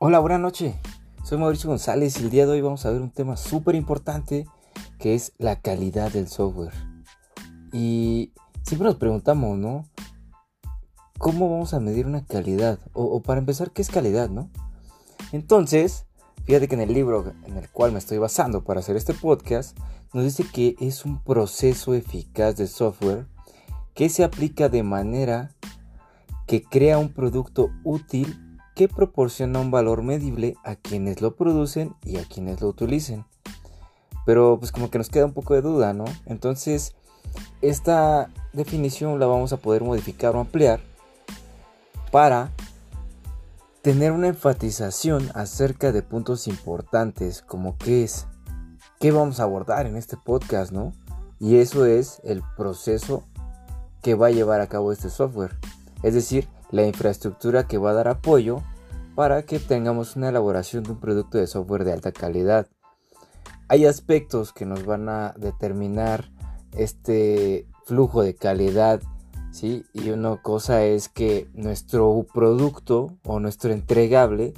Hola, buenas noches. Soy Mauricio González y el día de hoy vamos a ver un tema súper importante que es la calidad del software. Y siempre nos preguntamos, ¿no? ¿Cómo vamos a medir una calidad? O, para empezar, ¿qué es calidad, no? Entonces, fíjate que en el libro en el cual me estoy basando para hacer este podcast, nos dice que es un proceso eficaz de software que se aplica de manera que crea un producto útil que proporciona un valor medible a quienes lo producen y a quienes lo utilicen. Pero pues como que nos queda un poco de duda, ¿no? Entonces, esta definición la vamos a poder modificar o ampliar para tener una enfatización acerca de puntos importantes como qué es, qué vamos a abordar en este podcast, ¿no? Y eso es el proceso que va a llevar a cabo este software. Es decir, la infraestructura que va a dar apoyo para que tengamos una elaboración de un producto de software de alta calidad. Hay aspectos que nos van a determinar este flujo de calidad, ¿sí? Y una cosa es que nuestro producto o nuestro entregable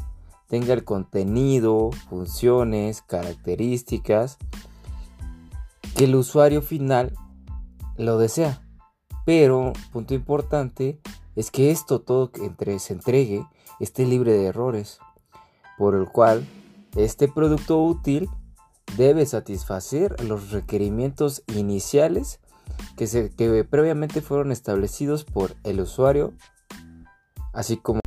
tenga el contenido, funciones, características que el usuario final lo desea. Pero, punto importante, es que esto todo que entre, se entregue esté libre de errores, por el cual este producto útil debe satisfacer los requerimientos iniciales que, se, que previamente fueron establecidos por el usuario, así como...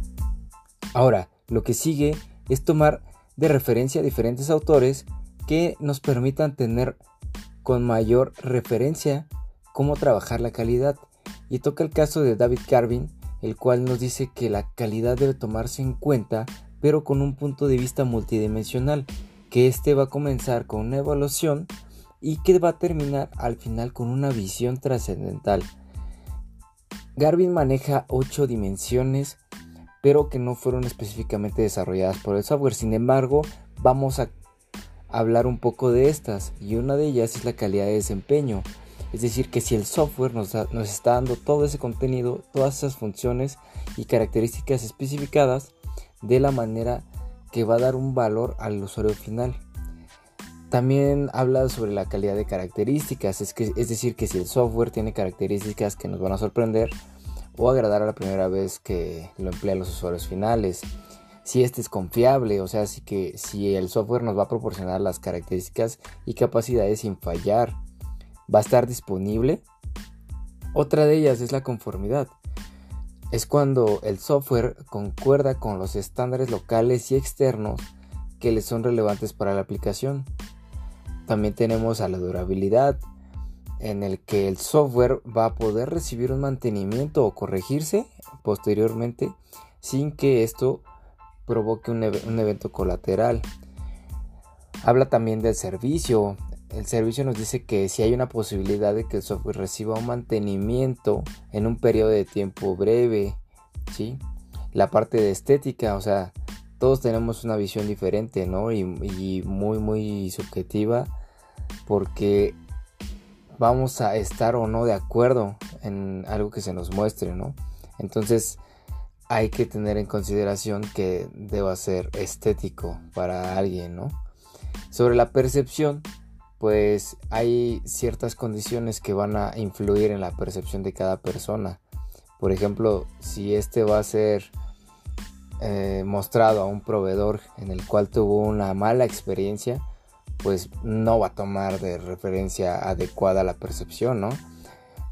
Ahora, lo que sigue es tomar de referencia diferentes autores que nos permitan tener con mayor referencia cómo trabajar la calidad. Y toca el caso de David Carvin, el cual nos dice que la calidad debe tomarse en cuenta, pero con un punto de vista multidimensional, que este va a comenzar con una evaluación y que va a terminar al final con una visión trascendental. Garvin maneja ocho dimensiones, pero que no fueron específicamente desarrolladas por el software. Sin embargo, vamos a hablar un poco de estas, y una de ellas es la calidad de desempeño. Es decir, que si el software nos, está dando todo ese contenido, todas esas funciones y características especificadas de la manera que va a dar un valor al usuario final. También habla sobre la calidad de características, es, decir, que si el software tiene características que nos van a sorprender o agradar a la primera vez que lo emplean los usuarios finales. Si este es confiable, o sea, si el software nos va a proporcionar las características y capacidades sin fallar va a estar disponible. Otra de ellas es la conformidad. Es cuando el software concuerda con los estándares locales y externos que le son relevantes para la aplicación. También tenemos a la durabilidad, en el que el software va a poder recibir un mantenimiento o corregirse posteriormente sin que esto provoque un, un evento colateral. Habla también del servicio, el servicio nos dice que si hay una posibilidad de que el software reciba un mantenimiento en un periodo de tiempo breve, ¿sí? La parte de estética, o sea, todos tenemos una visión diferente, ¿no? Y, muy, muy subjetiva, porque vamos a estar o no de acuerdo en algo que se nos muestre, ¿no? Entonces, hay que tener en consideración que deba ser estético para alguien, ¿no? Sobre la percepción, pues hay ciertas condiciones que van a influir en la percepción de cada persona. Por ejemplo, si este va a ser eh, mostrado a un proveedor en el cual tuvo una mala experiencia, pues no va a tomar de referencia adecuada la percepción, ¿no?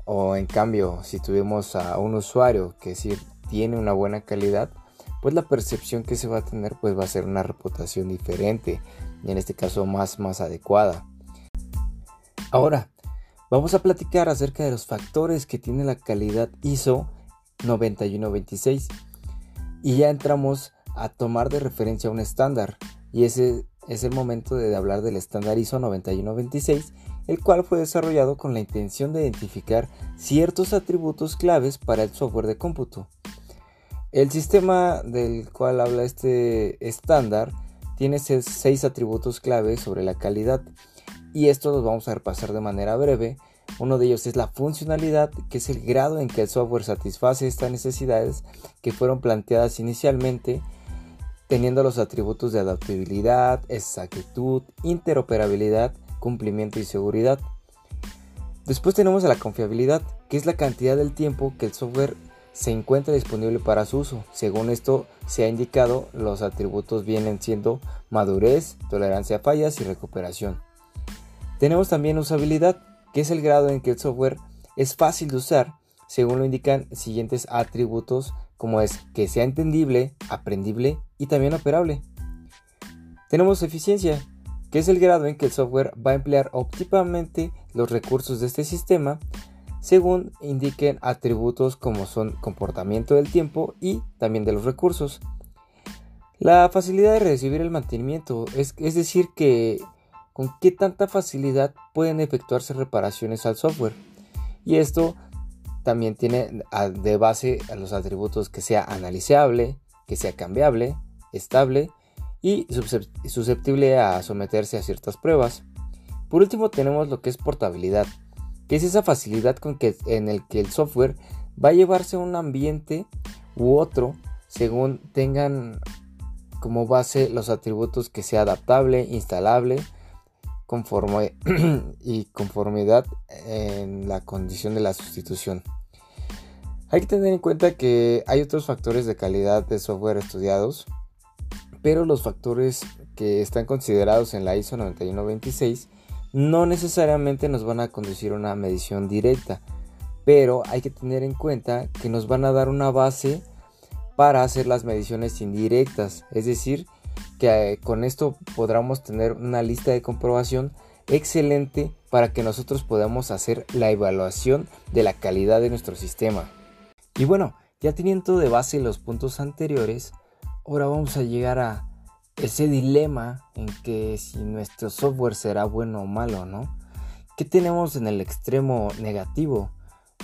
O en cambio, si tuvimos a un usuario que sí tiene una buena calidad, pues la percepción que se va a tener pues va a ser una reputación diferente y en este caso más, más adecuada. Ahora, vamos a platicar acerca de los factores que tiene la calidad ISO 9126 y ya entramos a tomar de referencia un estándar y ese es el momento de hablar del estándar ISO 9126 el cual fue desarrollado con la intención de identificar ciertos atributos claves para el software de cómputo. El sistema del cual habla este estándar tiene seis atributos claves sobre la calidad y esto los vamos a repasar de manera breve. Uno de ellos es la funcionalidad, que es el grado en que el software satisface estas necesidades que fueron planteadas inicialmente. teniendo los atributos de adaptabilidad, exactitud, interoperabilidad, cumplimiento y seguridad. Después tenemos la confiabilidad, que es la cantidad del tiempo que el software se encuentra disponible para su uso. Según esto se ha indicado, los atributos vienen siendo madurez, tolerancia a fallas y recuperación. Tenemos también usabilidad, que es el grado en que el software es fácil de usar, según lo indican siguientes atributos como es que sea entendible, aprendible y también operable. Tenemos eficiencia, que es el grado en que el software va a emplear óptimamente los recursos de este sistema según indiquen atributos como son comportamiento del tiempo y también de los recursos. La facilidad de recibir el mantenimiento, es, decir, que con qué tanta facilidad pueden efectuarse reparaciones al software. Y esto también tiene de base a los atributos que sea analizable, que sea cambiable, estable y susceptible a someterse a ciertas pruebas. Por último tenemos lo que es portabilidad, que es esa facilidad con que, en el que el software va a llevarse a un ambiente u otro según tengan como base los atributos que sea adaptable, instalable conforme y conformidad en la condición de la sustitución. Hay que tener en cuenta que hay otros factores de calidad de software estudiados, pero los factores que están considerados en la ISO 9126 no necesariamente nos van a conducir a una medición directa, pero hay que tener en cuenta que nos van a dar una base para hacer las mediciones indirectas, es decir, que eh, con esto podamos tener una lista de comprobación excelente para que nosotros podamos hacer la evaluación de la calidad de nuestro sistema. Y bueno, ya teniendo de base los puntos anteriores, ahora vamos a llegar a ese dilema en que si nuestro software será bueno o malo, ¿no? ¿Qué tenemos en el extremo negativo?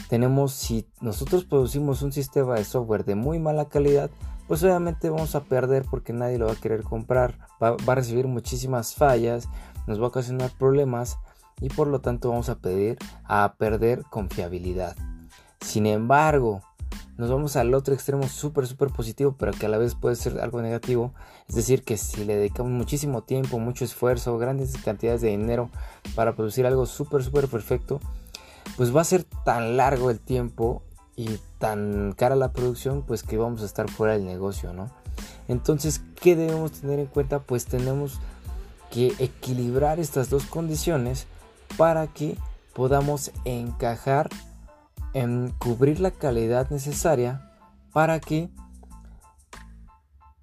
Tenemos si nosotros producimos un sistema de software de muy mala calidad, pues obviamente vamos a perder porque nadie lo va a querer comprar, va, a recibir muchísimas fallas, nos va a ocasionar problemas y por lo tanto vamos a pedir a perder confiabilidad. Sin embargo, nos vamos al otro extremo súper, súper positivo, pero que a la vez puede ser algo negativo. Es decir, que si le dedicamos muchísimo tiempo, mucho esfuerzo, grandes cantidades de dinero para producir algo súper, súper perfecto, pues va a ser tan largo el tiempo y tan cara la producción, pues que vamos a estar fuera del negocio, ¿no? Entonces, ¿qué debemos tener en cuenta? Pues tenemos que equilibrar estas dos condiciones para que podamos encajar en cubrir la calidad necesaria para que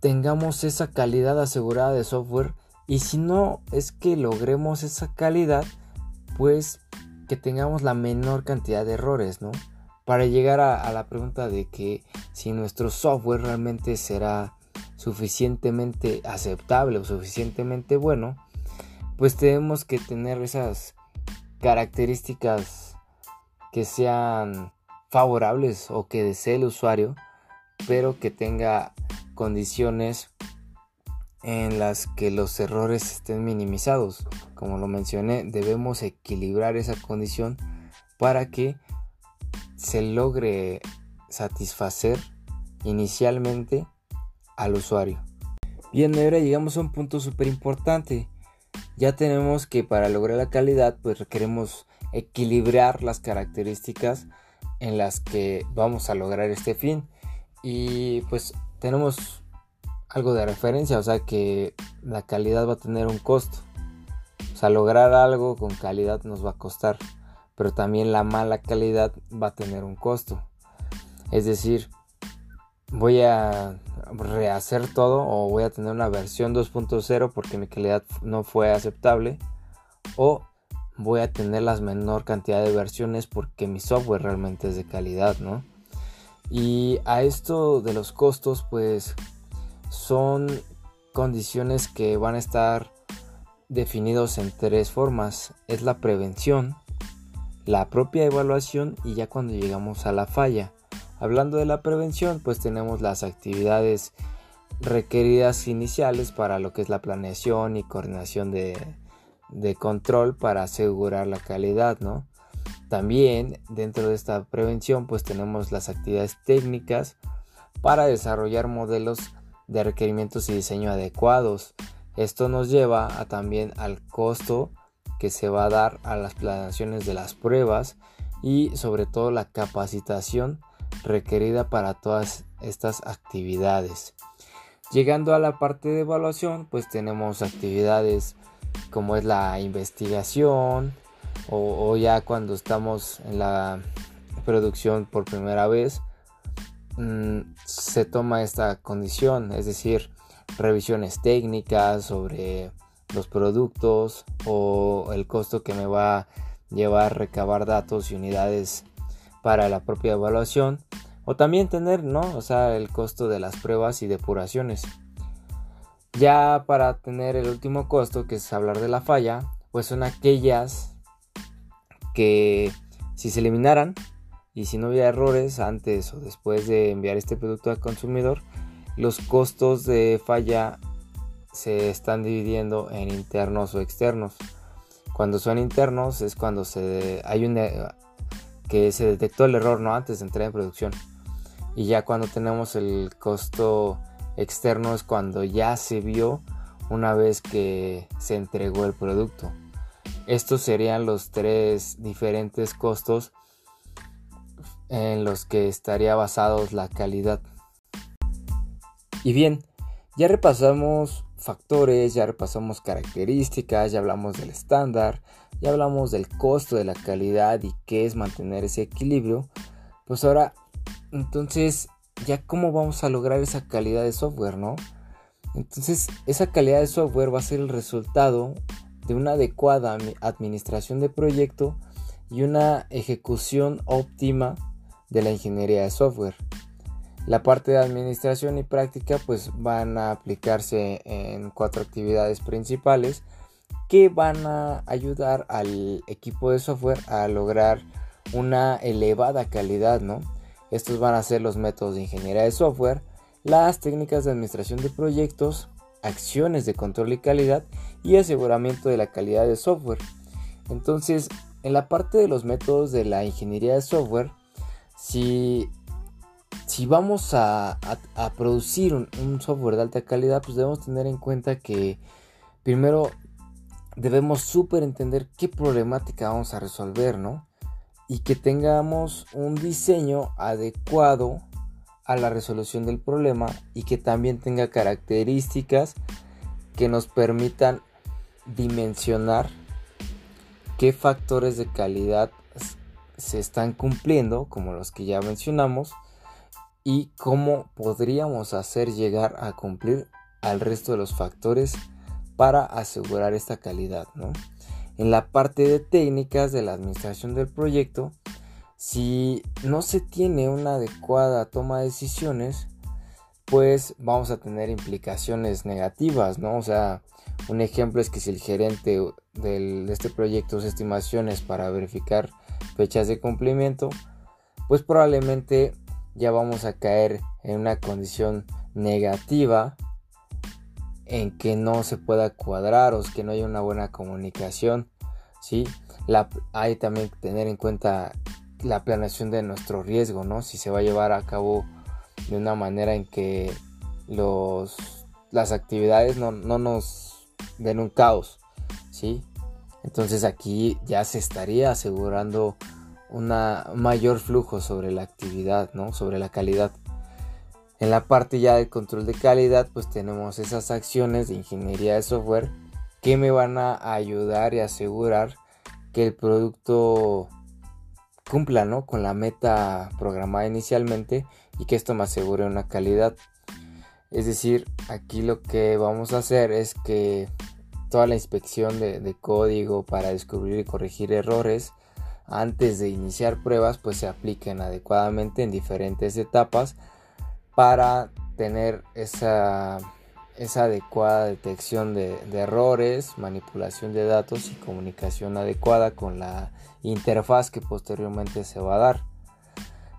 tengamos esa calidad asegurada de software y si no es que logremos esa calidad pues que tengamos la menor cantidad de errores no para llegar a, la pregunta de que si nuestro software realmente será suficientemente aceptable o suficientemente bueno pues tenemos que tener esas características que sean favorables o que desee el usuario, pero que tenga condiciones en las que los errores estén minimizados. Como lo mencioné, debemos equilibrar esa condición para que se logre satisfacer inicialmente al usuario. Bien, ahora llegamos a un punto súper importante. Ya tenemos que para lograr la calidad, pues requeremos equilibrar las características en las que vamos a lograr este fin. Y pues tenemos algo de referencia, o sea que la calidad va a tener un costo. O sea, lograr algo con calidad nos va a costar, pero también la mala calidad va a tener un costo. Es decir, voy a rehacer todo o voy a tener una versión 2.0 porque mi calidad no fue aceptable o voy a tener la menor cantidad de versiones porque mi software realmente es de calidad, ¿no? Y a esto de los costos, pues son condiciones que van a estar definidos en tres formas. Es la prevención, la propia evaluación y ya cuando llegamos a la falla. Hablando de la prevención, pues tenemos las actividades requeridas iniciales para lo que es la planeación y coordinación de, control para asegurar la calidad, ¿no? También dentro de esta prevención pues tenemos las actividades técnicas para desarrollar modelos de requerimientos y diseño adecuados. Esto nos lleva a también al costo que se va a dar a las planeaciones de las pruebas y sobre todo la capacitación requerida para todas estas actividades. Llegando a la parte de evaluación, pues tenemos actividades como es la investigación o, ya cuando estamos en la producción por primera vez, mm, se toma esta condición, es decir, revisiones técnicas sobre los productos o el costo que me va a llevar recabar datos y unidades para la propia evaluación o también tener, ¿no? O sea, el costo de las pruebas y depuraciones. Ya para tener el último costo, que es hablar de la falla, pues son aquellas que si se eliminaran y si no hubiera errores antes o después de enviar este producto al consumidor, los costos de falla se están dividiendo en internos o externos. Cuando son internos es cuando se hay un que se detectó el error no antes de entrar en producción. Y ya cuando tenemos el costo externo es cuando ya se vio una vez que se entregó el producto. Estos serían los tres diferentes costos en los que estaría basados la calidad. Y bien, ya repasamos factores, ya repasamos características, ya hablamos del estándar, ya hablamos del costo de la calidad y qué es mantener ese equilibrio. Pues ahora, entonces, ya cómo vamos a lograr esa calidad de software, ¿no? Entonces, esa calidad de software va a ser el resultado de una adecuada administración de proyecto y una ejecución óptima de la ingeniería de software. La parte de administración y práctica pues van a aplicarse en cuatro actividades principales que van a ayudar al equipo de software a lograr una elevada calidad, ¿no? Estos van a ser los métodos de ingeniería de software, las técnicas de administración de proyectos, acciones de control y calidad y aseguramiento de la calidad de software. Entonces, en la parte de los métodos de la ingeniería de software, si, si vamos a, producir un, software de alta calidad, pues debemos tener en cuenta que primero debemos súper entender qué problemática vamos a resolver, ¿no? Y que tengamos un diseño adecuado a la resolución del problema y que también tenga características que nos permitan dimensionar qué factores de calidad se están cumpliendo, como los que ya mencionamos, y cómo podríamos hacer llegar a cumplir al resto de los factores para asegurar esta calidad. En la parte de técnicas de la administración del proyecto, si no se tiene una adecuada toma de decisiones, pues vamos a tener implicaciones negativas, ¿no? O sea, un ejemplo es que si el gerente de este proyecto usa estimaciones para verificar fechas de cumplimiento, pues probablemente ya vamos a caer en una condición negativa en que no se pueda cuadrar o que no haya una buena comunicación, ¿sí? La, hay también que tener en cuenta la planeación de nuestro riesgo, ¿no? Si se va a llevar a cabo de una manera en que los, las actividades no, no nos den un caos, ¿sí? Entonces aquí ya se estaría asegurando un mayor flujo sobre la actividad, ¿no? Sobre la calidad. En la parte ya del control de calidad, pues tenemos esas acciones de ingeniería de software que me van a ayudar y asegurar que el producto cumpla ¿no? con la meta programada inicialmente y que esto me asegure una calidad. Es decir, aquí lo que vamos a hacer es que toda la inspección de, de, código para descubrir y corregir errores antes de iniciar pruebas pues se apliquen adecuadamente en diferentes etapas para tener esa, adecuada detección de, errores, manipulación de datos y comunicación adecuada con la interfaz que posteriormente se va a dar.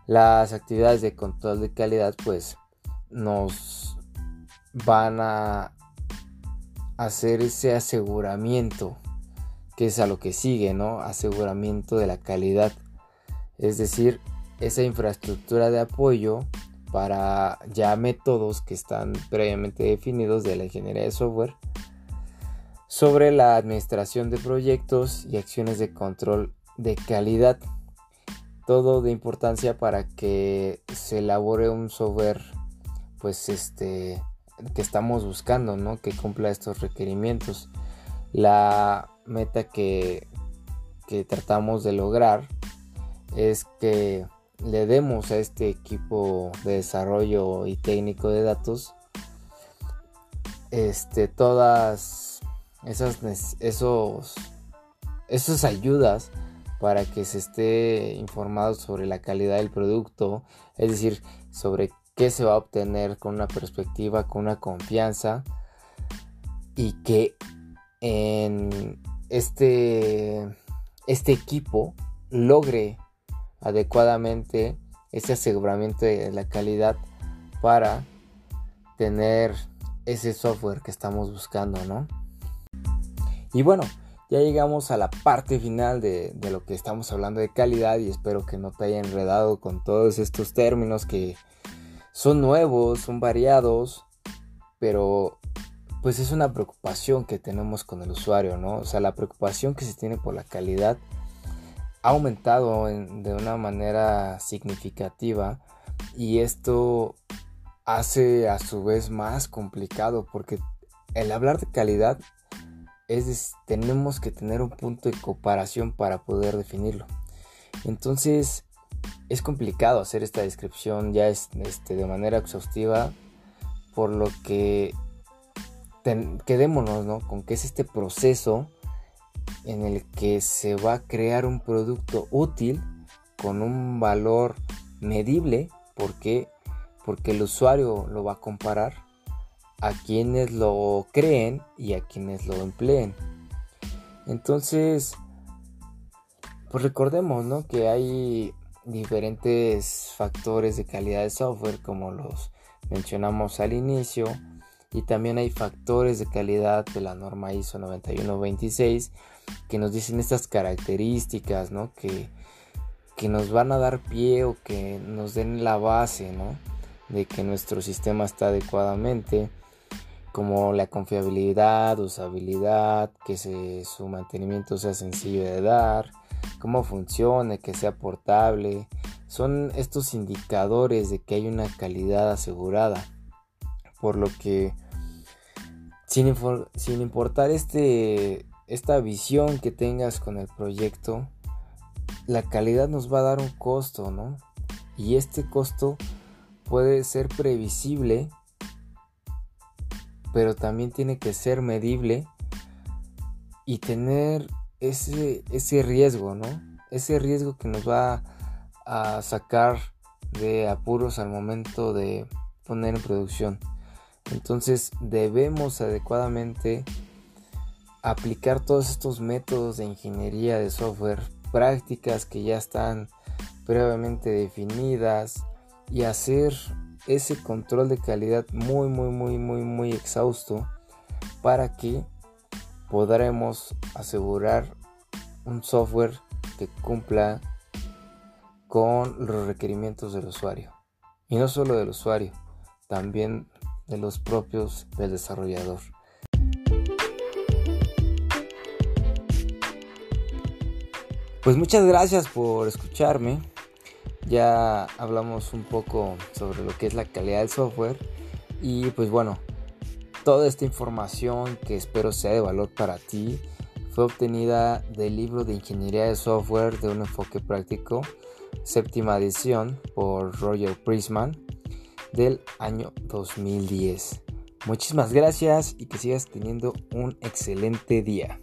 Las actividades de control de calidad pues nos van a hacer ese aseguramiento que es a lo que sigue, ¿no? Aseguramiento de la calidad. Es decir, esa infraestructura de apoyo para ya métodos que están previamente definidos de la ingeniería de software sobre la administración de proyectos y acciones de control de calidad. Todo de importancia para que se elabore un software pues este que estamos buscando, ¿no? Que cumpla estos requerimientos. La meta que, que tratamos de lograr es que le demos a este equipo de desarrollo y técnico de datos este, todas esas, esos, esas ayudas para que se esté informado sobre la calidad del producto, es decir, sobre qué se va a obtener con una perspectiva, con una confianza y que en este, este equipo logre adecuadamente ese aseguramiento de la calidad para tener ese software que estamos buscando, ¿no? Y bueno, ya llegamos a la parte final de, de, lo que estamos hablando de calidad y espero que no te haya enredado con todos estos términos que son nuevos, son variados, pero pues es una preocupación que tenemos con el usuario, ¿no? O sea, la preocupación que se tiene por la calidad ha aumentado de una manera significativa y esto hace a su vez más complicado porque el hablar de calidad es tenemos que tener un punto de comparación para poder definirlo. Entonces es complicado hacer esta descripción ya este, de manera exhaustiva por lo que quedémonos ¿no? con que es este proceso en el que se va a crear un producto útil con un valor medible. ¿Por Porque el usuario lo va a comparar a quienes lo creen y a quienes lo empleen. Entonces, pues recordemos ¿no? que hay diferentes factores de calidad de software como los mencionamos al inicio y también hay factores de calidad de la norma ISO 9126 que nos dicen estas características, ¿no? Que, que nos van a dar pie o que nos den la base, ¿no? De que nuestro sistema está adecuadamente, como la confiabilidad, usabilidad, que su mantenimiento sea sencillo de dar, cómo funcione, que sea portable. Son estos indicadores de que hay una calidad asegurada. Por lo que, sin, importar este, esta visión que tengas con el proyecto, la calidad nos va a dar un costo, ¿no? Y este costo puede ser previsible, pero también tiene que ser medible y tener ese, ese riesgo, ¿no? Ese riesgo que nos va a sacar de apuros al momento de poner en producción. Entonces debemos adecuadamente aplicar todos estos métodos de ingeniería de software, prácticas que ya están previamente definidas y hacer ese control de calidad muy muy muy muy muy exhausto para que podremos asegurar un software que cumpla con los requerimientos del usuario. Y no solo del usuario también de los propios del desarrollador Pues muchas gracias por escucharme. Ya hablamos un poco sobre lo que es la calidad del software. Y pues bueno, toda esta información que espero sea de valor para ti fue obtenida del libro de Ingeniería de Software de un enfoque práctico, séptima edición por Roger Prisman del año 2010. Muchísimas gracias y que sigas teniendo un excelente día.